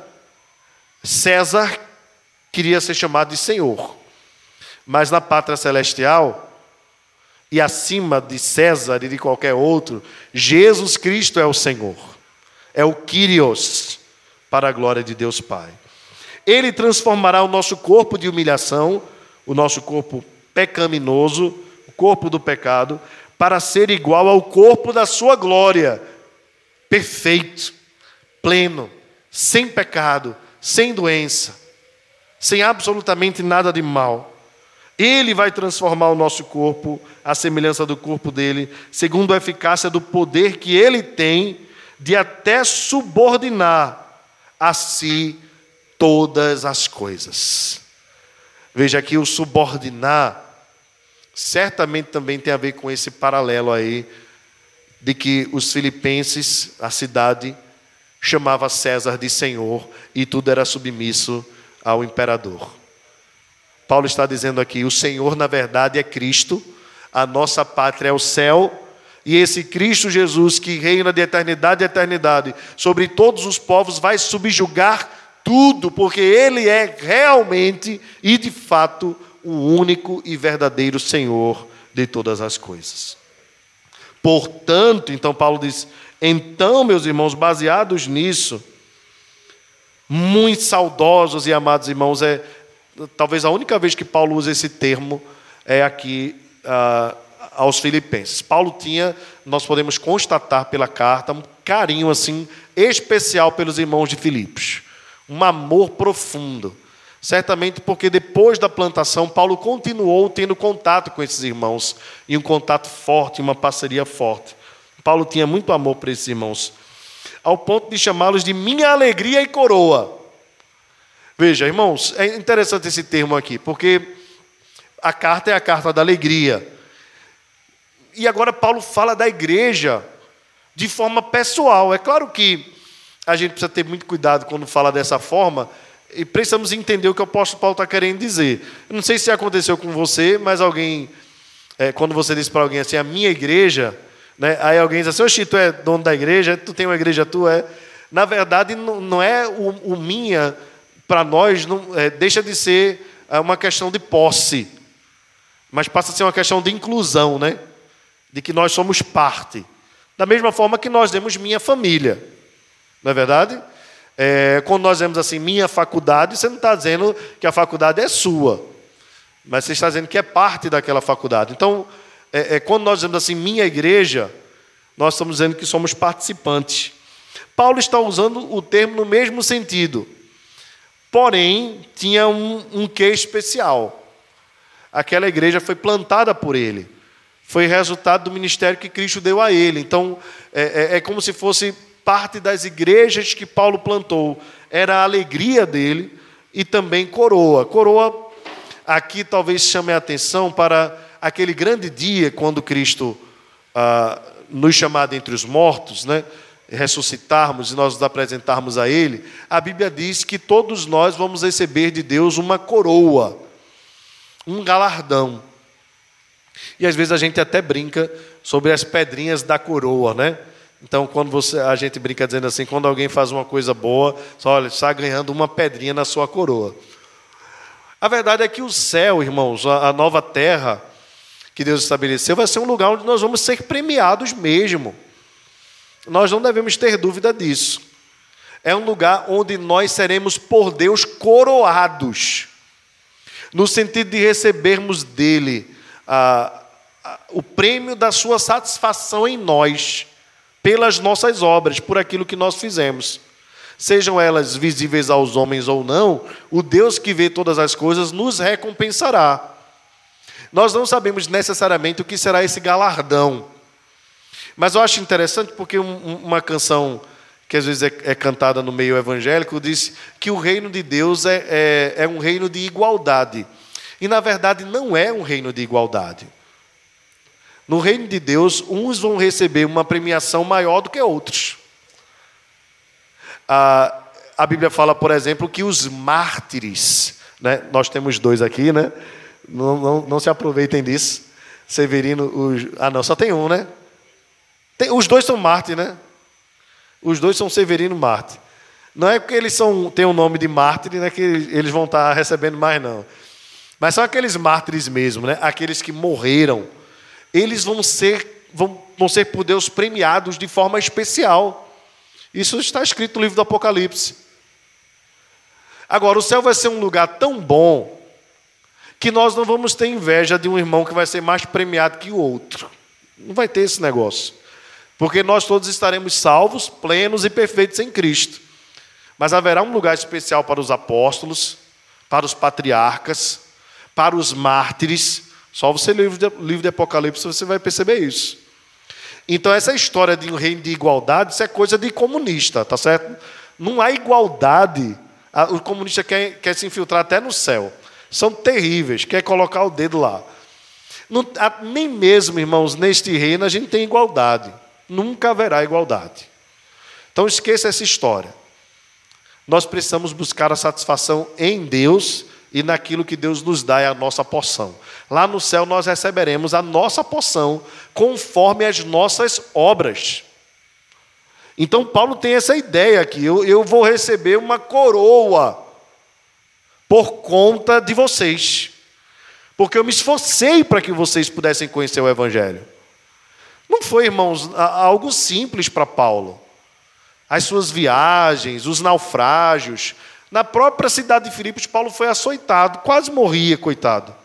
[SPEAKER 1] César queria ser chamado de Senhor, mas na pátria celestial, e acima de César e de qualquer outro, Jesus Cristo é o Senhor, é o Kyrios, para a glória de Deus Pai. Ele transformará o nosso corpo de humilhação, o nosso corpo pecaminoso, o corpo do pecado, para ser igual ao corpo da sua glória, perfeito, pleno, sem pecado, sem doença, sem absolutamente nada de mal. Ele vai transformar o nosso corpo à semelhança do corpo dele, segundo a eficácia do poder que ele tem de até subordinar a si todas as coisas. Veja aqui o subordinar certamente também tem a ver com esse paralelo aí de que os filipenses, a cidade chamava César de Senhor e tudo era submisso ao imperador. Paulo está dizendo aqui: o Senhor, na verdade, é Cristo, a nossa pátria é o céu, e esse Cristo Jesus, que reina de eternidade a eternidade sobre todos os povos, vai subjugar tudo, porque Ele é realmente e de fato o único e verdadeiro Senhor de todas as coisas. Portanto, então Paulo diz: então, meus irmãos, baseados nisso, muito saudosos e amados irmãos, é talvez a única vez que Paulo usa esse termo é aqui uh, aos Filipenses. Paulo tinha, nós podemos constatar pela carta, um carinho assim especial pelos irmãos de Filipos, um amor profundo. Certamente porque depois da plantação, Paulo continuou tendo contato com esses irmãos, e um contato forte, uma parceria forte. Paulo tinha muito amor por esses irmãos, ao ponto de chamá-los de minha alegria e coroa. Veja, irmãos, é interessante esse termo aqui, porque a carta é a carta da alegria. E agora Paulo fala da igreja de forma pessoal. É claro que a gente precisa ter muito cuidado quando fala dessa forma e precisamos entender o que o apóstolo Paulo está querendo dizer. Não sei se aconteceu com você, mas alguém, é, quando você diz para alguém assim, a minha igreja, né, aí alguém diz assim, oxi, tu é dono da igreja, tu tem uma igreja tua, é. Na verdade, não, não é o, o minha para nós não, é, deixa de ser é, uma questão de posse, mas passa a ser uma questão de inclusão, né? De que nós somos parte. Da mesma forma que nós demos minha família, não é verdade? É, quando nós vemos assim, minha faculdade, você não está dizendo que a faculdade é sua, mas você está dizendo que é parte daquela faculdade. Então, é, é, quando nós dizemos assim, minha igreja, nós estamos dizendo que somos participantes. Paulo está usando o termo no mesmo sentido. Porém, tinha um, um quê especial. Aquela igreja foi plantada por ele. Foi resultado do ministério que Cristo deu a ele. Então, é, é, é como se fosse parte das igrejas que Paulo plantou. Era a alegria dele e também coroa. Coroa, aqui talvez chame a atenção para aquele grande dia quando Cristo ah, nos chamado entre os mortos, né? ressuscitarmos e nós nos apresentarmos a Ele, a Bíblia diz que todos nós vamos receber de Deus uma coroa, um galardão. E às vezes a gente até brinca sobre as pedrinhas da coroa, né? Então, quando você, a gente brinca dizendo assim, quando alguém faz uma coisa boa, só olha, está ganhando uma pedrinha na sua coroa. A verdade é que o céu, irmãos, a nova terra que Deus estabeleceu, vai ser um lugar onde nós vamos ser premiados mesmo. Nós não devemos ter dúvida disso. É um lugar onde nós seremos por Deus coroados, no sentido de recebermos dele ah, ah, o prêmio da sua satisfação em nós, pelas nossas obras, por aquilo que nós fizemos. sejam elas visíveis aos homens ou não, o Deus que vê todas as coisas nos recompensará. Nós não sabemos necessariamente o que será esse galardão. Mas eu acho interessante porque uma canção que às vezes é, é cantada no meio evangélico diz que o reino de Deus é, é, é um reino de igualdade. E na verdade não é um reino de igualdade. No reino de Deus, uns vão receber uma premiação maior do que outros. A, a Bíblia fala, por exemplo, que os mártires, né? nós temos dois aqui, né? Não, não, não se aproveitem disso. Severino, os, ah não, só tem um, né? Tem, os dois são Marte, né? Os dois são Severino e Marte. Não é porque eles são, têm o nome de mártir, né, que eles vão estar recebendo mais, não. Mas são aqueles mártires mesmo, né? aqueles que morreram. Eles vão ser, vão, vão ser por Deus premiados de forma especial. Isso está escrito no livro do Apocalipse. Agora, o céu vai ser um lugar tão bom que nós não vamos ter inveja de um irmão que vai ser mais premiado que o outro. Não vai ter esse negócio. Porque nós todos estaremos salvos, plenos e perfeitos em Cristo. Mas haverá um lugar especial para os apóstolos, para os patriarcas, para os mártires. Só você ler o livro de Apocalipse você vai perceber isso. Então, essa história de um reino de igualdade, isso é coisa de comunista, tá certo? Não há igualdade. O comunista quer, quer se infiltrar até no céu são terríveis, quer colocar o dedo lá. Não, nem mesmo, irmãos, neste reino a gente tem igualdade. Nunca haverá igualdade. Então esqueça essa história. Nós precisamos buscar a satisfação em Deus e naquilo que Deus nos dá é a nossa porção. Lá no céu nós receberemos a nossa porção conforme as nossas obras. Então Paulo tem essa ideia aqui: eu, eu vou receber uma coroa por conta de vocês. Porque eu me esforcei para que vocês pudessem conhecer o Evangelho. Não foi, irmãos, algo simples para Paulo. As suas viagens, os naufrágios. Na própria cidade de Filipos, Paulo foi açoitado, quase morria, coitado.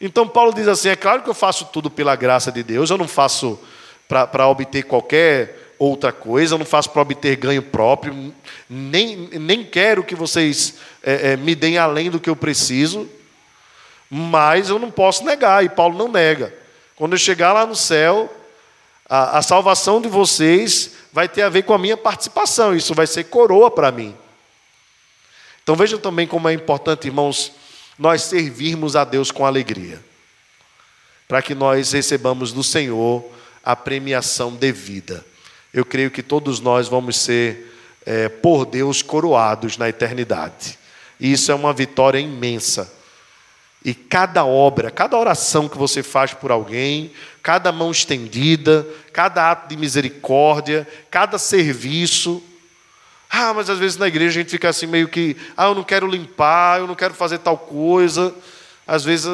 [SPEAKER 1] Então, Paulo diz assim: é claro que eu faço tudo pela graça de Deus, eu não faço para obter qualquer outra coisa, eu não faço para obter ganho próprio, nem, nem quero que vocês é, é, me deem além do que eu preciso, mas eu não posso negar, e Paulo não nega. Quando eu chegar lá no céu, a, a salvação de vocês vai ter a ver com a minha participação, isso vai ser coroa para mim. Então vejam também como é importante, irmãos, nós servirmos a Deus com alegria, para que nós recebamos do Senhor a premiação devida eu creio que todos nós vamos ser, é, por Deus, coroados na eternidade. E isso é uma vitória imensa. E cada obra, cada oração que você faz por alguém, cada mão estendida, cada ato de misericórdia, cada serviço. Ah, mas às vezes na igreja a gente fica assim meio que, ah, eu não quero limpar, eu não quero fazer tal coisa. Às vezes,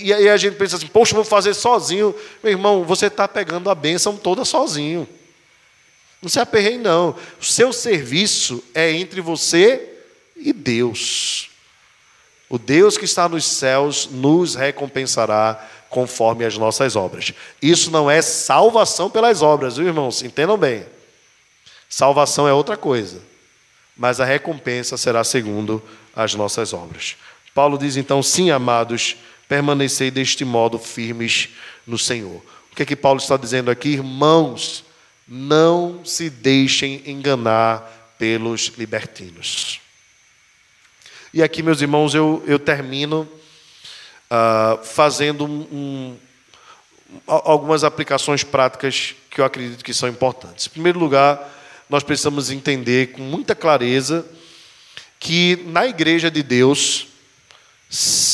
[SPEAKER 1] e aí a gente pensa assim, poxa, vou fazer sozinho. Meu irmão, você está pegando a bênção toda sozinho. Não se aperreie, não. O seu serviço é entre você e Deus. O Deus que está nos céus nos recompensará conforme as nossas obras. Isso não é salvação pelas obras, viu, irmãos? Entendam bem. Salvação é outra coisa, mas a recompensa será segundo as nossas obras. Paulo diz então: sim, amados, permanecei deste modo firmes no Senhor. O que é que Paulo está dizendo aqui? Irmãos, não se deixem enganar pelos libertinos. E aqui, meus irmãos, eu, eu termino uh, fazendo um, um, algumas aplicações práticas que eu acredito que são importantes. Em primeiro lugar, nós precisamos entender com muita clareza que na igreja de Deus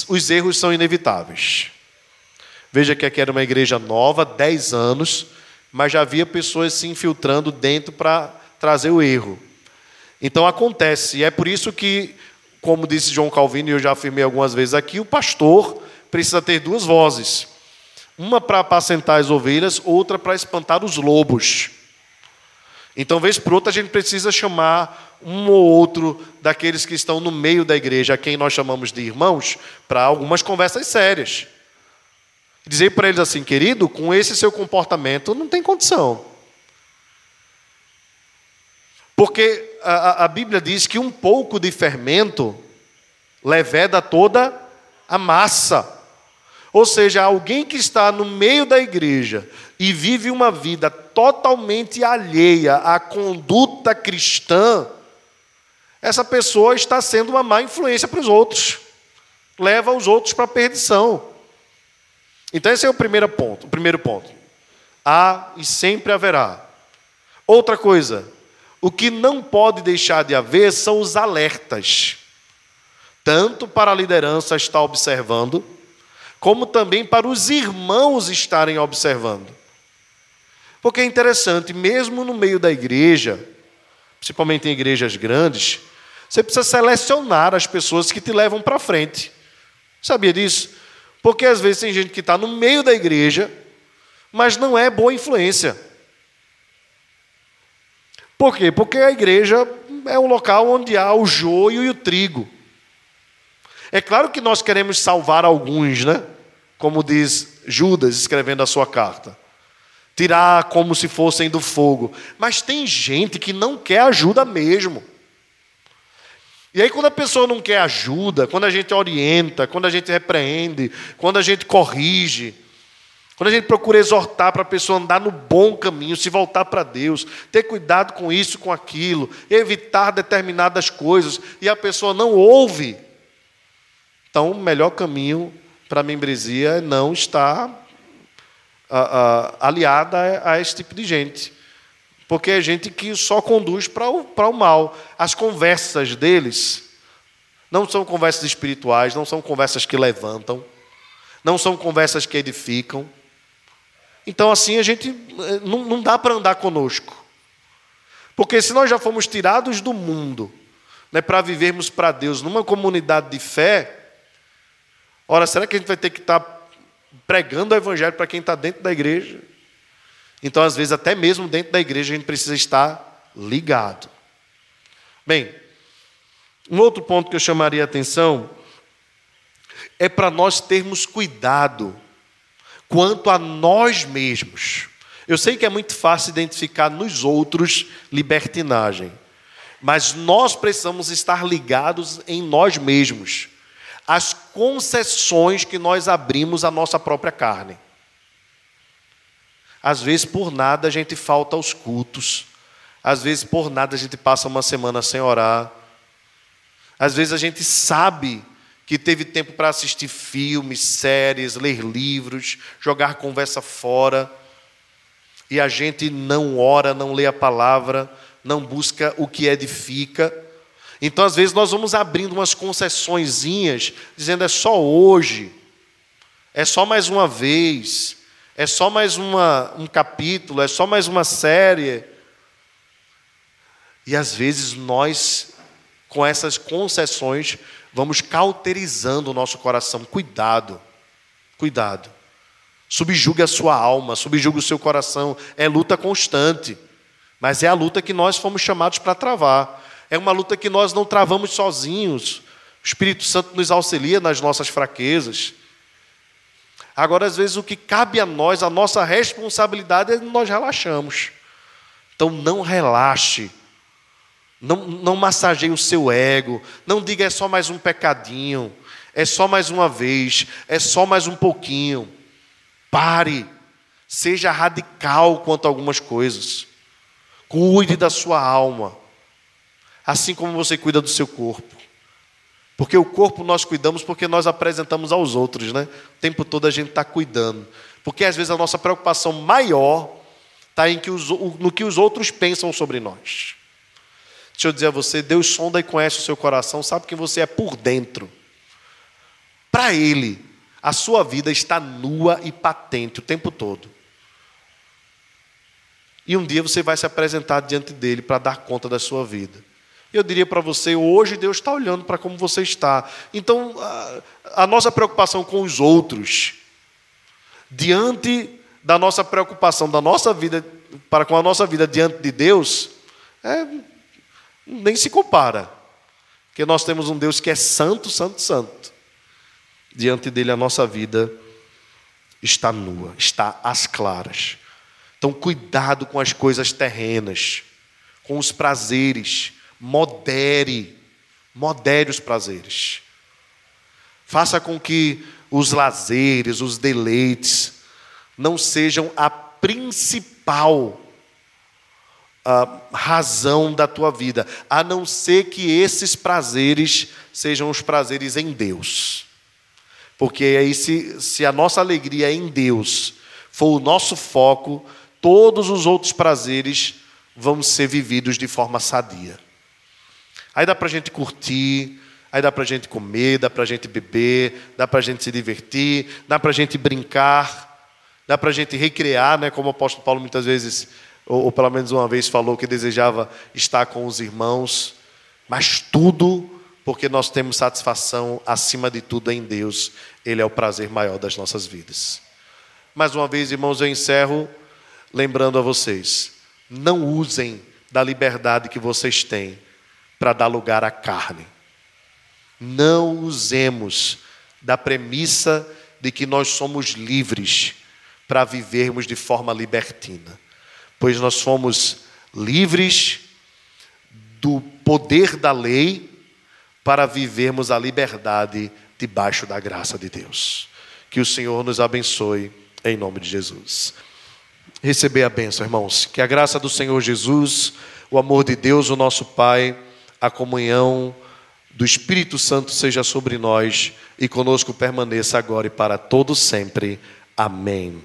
[SPEAKER 1] os erros são inevitáveis. Veja que aqui era uma igreja nova, 10 anos, mas já havia pessoas se infiltrando dentro para trazer o erro. Então acontece, e é por isso que, como disse João Calvino, e eu já afirmei algumas vezes aqui, o pastor precisa ter duas vozes: uma para apacentar as ovelhas, outra para espantar os lobos. Então, vez por outra, a gente precisa chamar um ou outro daqueles que estão no meio da igreja, a quem nós chamamos de irmãos, para algumas conversas sérias. Dizer para eles assim, querido, com esse seu comportamento não tem condição. Porque a, a Bíblia diz que um pouco de fermento leveda toda a massa. Ou seja, alguém que está no meio da igreja e vive uma vida totalmente alheia à conduta cristã, essa pessoa está sendo uma má influência para os outros, leva os outros para a perdição. Então esse é o primeiro ponto, o primeiro ponto. Há e sempre haverá. Outra coisa, o que não pode deixar de haver são os alertas. Tanto para a liderança estar observando, como também para os irmãos estarem observando. Porque é interessante, mesmo no meio da igreja, principalmente em igrejas grandes, você precisa selecionar as pessoas que te levam para frente. Sabia disso? Porque às vezes tem gente que está no meio da igreja, mas não é boa influência. Por quê? Porque a igreja é um local onde há o joio e o trigo. É claro que nós queremos salvar alguns, né? Como diz Judas escrevendo a sua carta. Tirar como se fossem do fogo. Mas tem gente que não quer ajuda mesmo. E aí, quando a pessoa não quer ajuda, quando a gente orienta, quando a gente repreende, quando a gente corrige, quando a gente procura exortar para a pessoa andar no bom caminho, se voltar para Deus, ter cuidado com isso, com aquilo, evitar determinadas coisas, e a pessoa não ouve, então o melhor caminho para a membresia é não estar aliada a, a esse tipo de gente porque é gente que só conduz para o, para o mal. As conversas deles não são conversas espirituais, não são conversas que levantam, não são conversas que edificam. Então, assim, a gente eh, não, não dá para andar conosco. Porque se nós já fomos tirados do mundo né, para vivermos para Deus numa comunidade de fé, ora, será que a gente vai ter que estar tá pregando o Evangelho para quem está dentro da igreja? Então, às vezes, até mesmo dentro da igreja, a gente precisa estar ligado. Bem, um outro ponto que eu chamaria a atenção é para nós termos cuidado quanto a nós mesmos. Eu sei que é muito fácil identificar nos outros libertinagem, mas nós precisamos estar ligados em nós mesmos, as concessões que nós abrimos à nossa própria carne. Às vezes, por nada, a gente falta aos cultos. Às vezes, por nada, a gente passa uma semana sem orar. Às vezes, a gente sabe que teve tempo para assistir filmes, séries, ler livros, jogar conversa fora. E a gente não ora, não lê a palavra, não busca o que edifica. Então, às vezes, nós vamos abrindo umas concessõezinhas, dizendo é só hoje, é só mais uma vez é só mais uma, um capítulo, é só mais uma série. E às vezes nós, com essas concessões, vamos cauterizando o nosso coração. Cuidado, cuidado. Subjugue a sua alma, subjugue o seu coração. É luta constante, mas é a luta que nós fomos chamados para travar. É uma luta que nós não travamos sozinhos. O Espírito Santo nos auxilia nas nossas fraquezas. Agora, às vezes, o que cabe a nós, a nossa responsabilidade é nós relaxamos. Então, não relaxe. Não, não massageie o seu ego. Não diga é só mais um pecadinho. É só mais uma vez. É só mais um pouquinho. Pare. Seja radical quanto a algumas coisas. Cuide da sua alma. Assim como você cuida do seu corpo. Porque o corpo nós cuidamos porque nós apresentamos aos outros, né? O tempo todo a gente está cuidando. Porque às vezes a nossa preocupação maior está no que os outros pensam sobre nós. Deixa eu dizer a você, Deus sonda e conhece o seu coração, sabe que você é por dentro. Para Ele, a sua vida está nua e patente o tempo todo. E um dia você vai se apresentar diante dele para dar conta da sua vida. Eu diria para você, hoje Deus está olhando para como você está. Então, a, a nossa preocupação com os outros, diante da nossa preocupação da nossa vida, para com a nossa vida diante de Deus, é, nem se compara. Porque nós temos um Deus que é santo, santo, santo. Diante dele a nossa vida está nua, está às claras. Então, cuidado com as coisas terrenas com os prazeres. Modere, modere os prazeres. Faça com que os lazeres, os deleites, não sejam a principal a razão da tua vida, a não ser que esses prazeres sejam os prazeres em Deus. Porque aí, se, se a nossa alegria é em Deus for o nosso foco, todos os outros prazeres vão ser vividos de forma sadia. Aí dá para a gente curtir, aí dá para a gente comer, dá para a gente beber, dá para a gente se divertir, dá para a gente brincar, dá para a gente recrear, né? como o apóstolo Paulo muitas vezes ou, ou pelo menos uma vez falou que desejava estar com os irmãos, mas tudo porque nós temos satisfação acima de tudo em Deus, Ele é o prazer maior das nossas vidas. Mais uma vez, irmãos, eu encerro lembrando a vocês: não usem da liberdade que vocês têm para dar lugar à carne. Não usemos da premissa de que nós somos livres para vivermos de forma libertina pois nós fomos livres do poder da lei para vivermos a liberdade debaixo da graça de Deus. Que o Senhor nos abençoe em nome de Jesus. Receber a bênção, irmãos. Que a graça do Senhor Jesus, o amor de Deus, o nosso Pai, a comunhão do Espírito Santo seja sobre nós e conosco permaneça agora e para todo sempre. Amém.